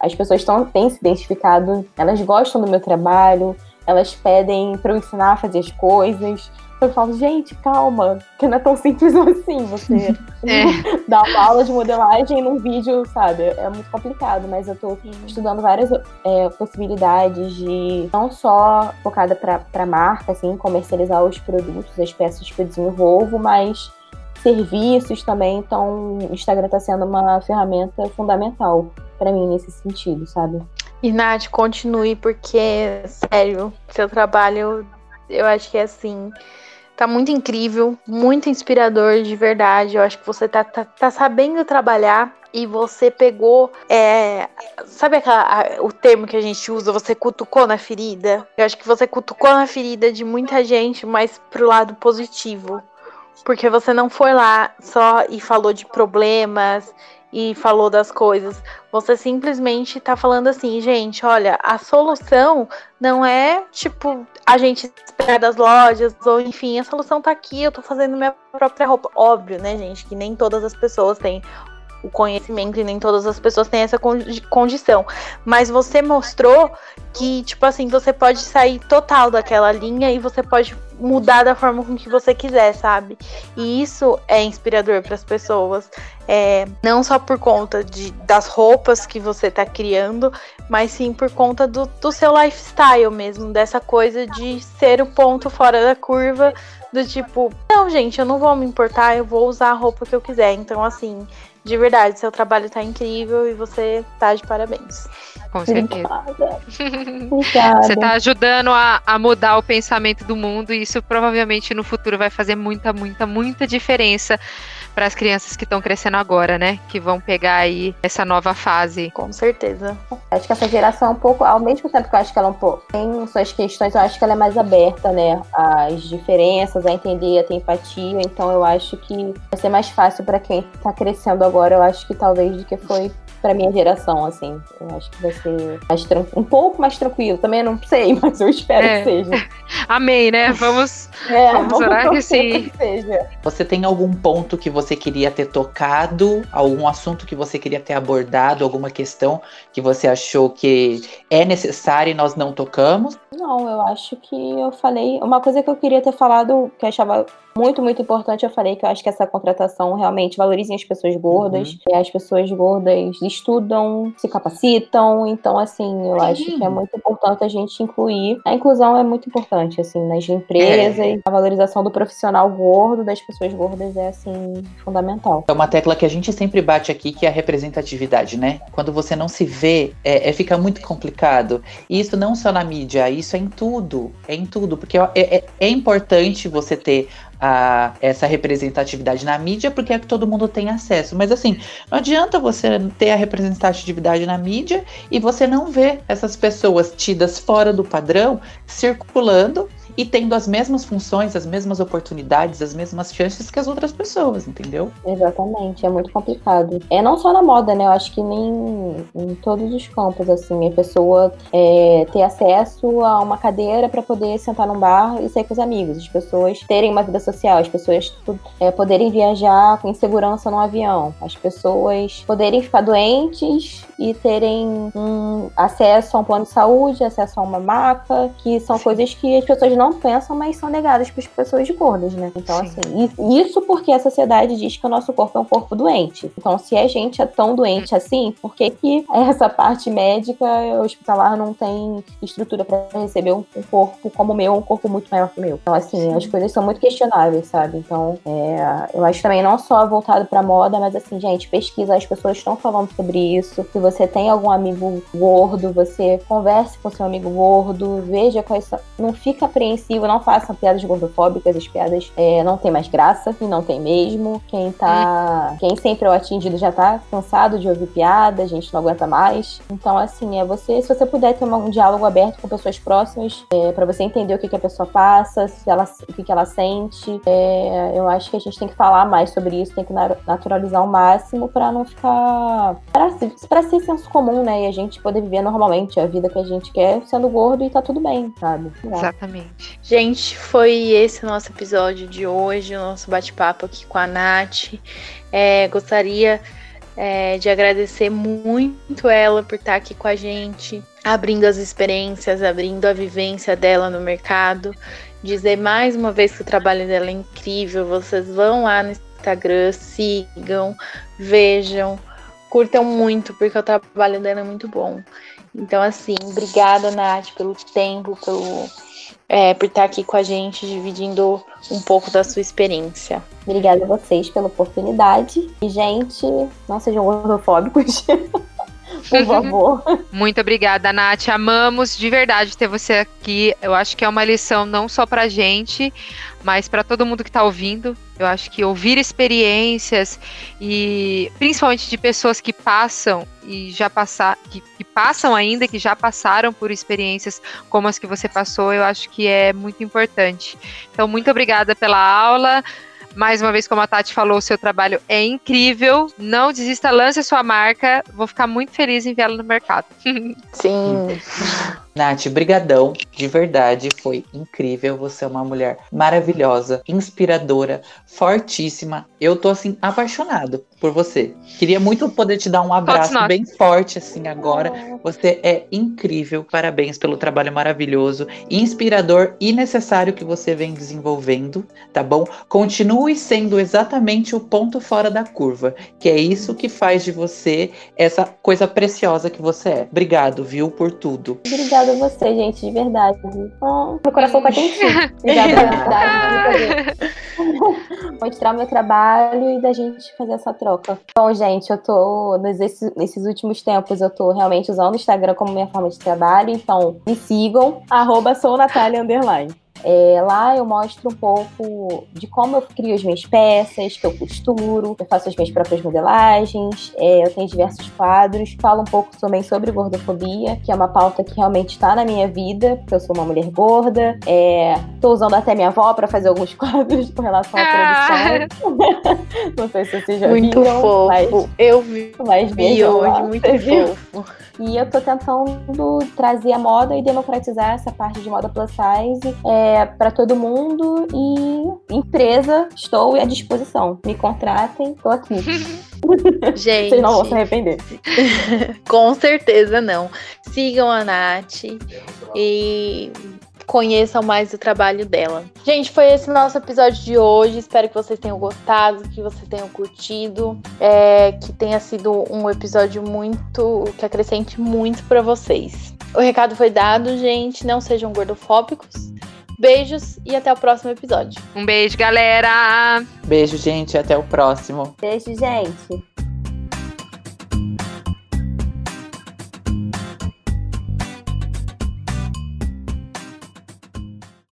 as pessoas tão, têm se identificado, elas gostam do meu trabalho, elas pedem para eu ensinar a fazer as coisas. Eu falo, gente, calma, que não é tão simples assim. Você é. dar uma aula de modelagem num vídeo, sabe? É muito complicado, mas eu tô estudando várias é, possibilidades de não só focada para marca, assim, comercializar os produtos, as peças que eu desenvolvo, mas serviços também. Então, o Instagram está sendo uma ferramenta fundamental para mim nesse sentido, sabe? E Nath, continue, porque, sério, seu trabalho, eu acho que é assim Tá muito incrível, muito inspirador de verdade. Eu acho que você tá, tá, tá sabendo trabalhar e você pegou. É, sabe aquela, a, o termo que a gente usa? Você cutucou na ferida? Eu acho que você cutucou na ferida de muita gente, mas pro lado positivo. Porque você não foi lá só e falou de problemas e falou das coisas. Você simplesmente tá falando assim, gente, olha, a solução não é tipo a gente esperar das lojas, ou enfim, a solução tá aqui, eu tô fazendo minha própria roupa. Óbvio, né, gente, que nem todas as pessoas têm o conhecimento e nem todas as pessoas têm essa condição. Mas você mostrou que, tipo assim, você pode sair total daquela linha e você pode mudar da forma com que você quiser, sabe? E isso é inspirador para as pessoas. É, não só por conta de, das roupas que você está criando, mas sim por conta do, do seu lifestyle mesmo, dessa coisa de ser o ponto fora da curva, do tipo, não, gente, eu não vou me importar, eu vou usar a roupa que eu quiser. Então, assim, de verdade, seu trabalho tá incrível e você tá de parabéns. Com certeza. Você tá ajudando a, a mudar o pensamento do mundo e isso provavelmente no futuro vai fazer muita, muita, muita diferença para as crianças que estão crescendo agora, né? Que vão pegar aí essa nova fase. Com certeza. Acho que essa geração é um pouco, ao mesmo tempo que eu acho que ela é um pouco tem suas questões, eu acho que ela é mais aberta, né? Às diferenças, a entender, a ter empatia. Então eu acho que vai ser mais fácil para quem está crescendo agora. Eu acho que talvez do que foi para minha geração, assim. Eu acho que vai ser mais um pouco mais tranquilo. Também não sei, mas eu espero é. que seja. Amém, né? Vamos, é, vamos, vamos orar que sim. Que seja. Você tem algum ponto que você queria ter tocado? Algum assunto que você queria ter abordado? Alguma questão que você achou que é necessária e nós não tocamos? Não, eu acho que eu falei. Uma coisa que eu queria ter falado, que eu achava muito, muito importante, eu falei que eu acho que essa contratação realmente valoriza as pessoas gordas. Uhum. As pessoas gordas estudam, se capacitam. Então, assim, eu Sim. acho que é muito importante a gente incluir. A inclusão é muito importante, assim, nas empresas. É. A valorização do profissional gordo, das pessoas gordas, é, assim, fundamental. É uma tecla que a gente sempre bate aqui, que é a representatividade, né? Quando você não se vê, é, é fica muito complicado. E isso não só na mídia, isso é em tudo. É em tudo. Porque é, é, é importante você ter a, essa representatividade na mídia porque é que todo mundo tem acesso. Mas assim, não adianta você ter a representatividade na mídia e você não ver essas pessoas tidas fora do padrão circulando e tendo as mesmas funções, as mesmas oportunidades, as mesmas chances que as outras pessoas, entendeu? Exatamente, é muito complicado. É não só na moda, né? Eu acho que nem em todos os campos, assim, a pessoa é, ter acesso a uma cadeira para poder sentar num bar e sair com os amigos, as pessoas terem uma vida social, as pessoas é, poderem viajar com segurança num avião, as pessoas poderem ficar doentes e terem um acesso a um plano de saúde, acesso a uma maca, que são Sim. coisas que as pessoas não não pensam, mas são negadas para as pessoas gordas, né? Então, Sim. assim, isso porque a sociedade diz que o nosso corpo é um corpo doente. Então, se a gente é tão doente assim, por que, que essa parte médica hospitalar não tem estrutura para receber um, um, corpo como o meu, um corpo muito maior que o meu? Então, assim, Sim. as coisas são muito questionáveis, sabe? Então, é, eu acho também não só voltado para moda, mas assim, gente, pesquisa, as pessoas estão falando sobre isso. Se você tem algum amigo gordo, você converse com seu amigo gordo, veja quais são. Não fica apreensivo não façam piadas gordofóbicas, as piadas é, não tem mais graça, e não tem mesmo. Quem tá. Quem sempre é o atingido já tá cansado de ouvir piada, a gente não aguenta mais. Então, assim, é você, se você puder ter um diálogo aberto com pessoas próximas, é, para você entender o que, que, a pessoa passa, se ela, o que, que ela sente, é, eu acho que a gente tem que falar mais sobre isso, tem que naturalizar ao máximo para não ficar. para ser senso comum, né? E a gente poder viver normalmente a vida que a gente quer sendo gordo e tá tudo bem, sabe? Exatamente. Gente, foi esse o nosso episódio de hoje, o nosso bate-papo aqui com a Nath. É, gostaria é, de agradecer muito ela por estar aqui com a gente, abrindo as experiências, abrindo a vivência dela no mercado. Dizer mais uma vez que o trabalho dela é incrível. Vocês vão lá no Instagram, sigam, vejam, curtam muito, porque o trabalho dela é muito bom. Então, assim, obrigada, Nath, pelo tempo, pelo é, por estar aqui com a gente, dividindo um pouco da sua experiência. Obrigada a vocês pela oportunidade. E, gente, não sejam gordofóbicos. Por favor. Muito obrigada, Nath. Amamos de verdade ter você aqui. Eu acho que é uma lição não só pra gente, mas para todo mundo que está ouvindo. Eu acho que ouvir experiências e principalmente de pessoas que passam e já passar, que, que, passam ainda, que já passaram por experiências como as que você passou, eu acho que é muito importante. Então, muito obrigada pela aula. Mais uma vez, como a Tati falou, o seu trabalho é incrível. Não desista, lance a sua marca. Vou ficar muito feliz em vê-la no mercado. Sim. Nath, brigadão, de verdade, foi incrível. Você é uma mulher maravilhosa, inspiradora, fortíssima. Eu tô assim apaixonado por você. Queria muito poder te dar um abraço bem forte assim agora. Você é incrível. Parabéns pelo trabalho maravilhoso, inspirador e necessário que você vem desenvolvendo, tá bom? Continue sendo exatamente o ponto fora da curva, que é isso que faz de você essa coisa preciosa que você é. Obrigado, viu, por tudo. Obrigada obrigada a você, gente, de verdade. Oh, meu coração tá quentinho. Obrigada. Mostrar meu trabalho e da gente fazer essa troca. Bom, gente, eu tô, nesses, nesses últimos tempos, eu tô realmente usando o Instagram como minha forma de trabalho, então me sigam, arroba sou Natália, underline. É, lá eu mostro um pouco de como eu crio as minhas peças, que eu costuro, eu faço as minhas próprias modelagens, é, eu tenho diversos quadros, falo um pouco também sobre gordofobia, que é uma pauta que realmente está na minha vida, porque eu sou uma mulher gorda. É, tô usando até minha avó para fazer alguns quadros com relação à ah. produção. Não sei se vocês já muito viram. Fofo. Mas, eu vi, mas vi hoje, lá, muito fofo. E eu tô tentando trazer a moda e democratizar essa parte de moda plus size. É, é, para todo mundo e empresa, estou à disposição. Me contratem, estou aqui. Gente. Vocês não vão se arrepender. Com certeza não. Sigam a Nath e conheçam mais o trabalho dela. Gente, foi esse nosso episódio de hoje. Espero que vocês tenham gostado, que vocês tenham curtido, é, que tenha sido um episódio muito que acrescente muito para vocês. O recado foi dado, gente. Não sejam gordofóbicos. Beijos e até o próximo episódio. Um beijo, galera! Beijo, gente, até o próximo. Beijo, gente.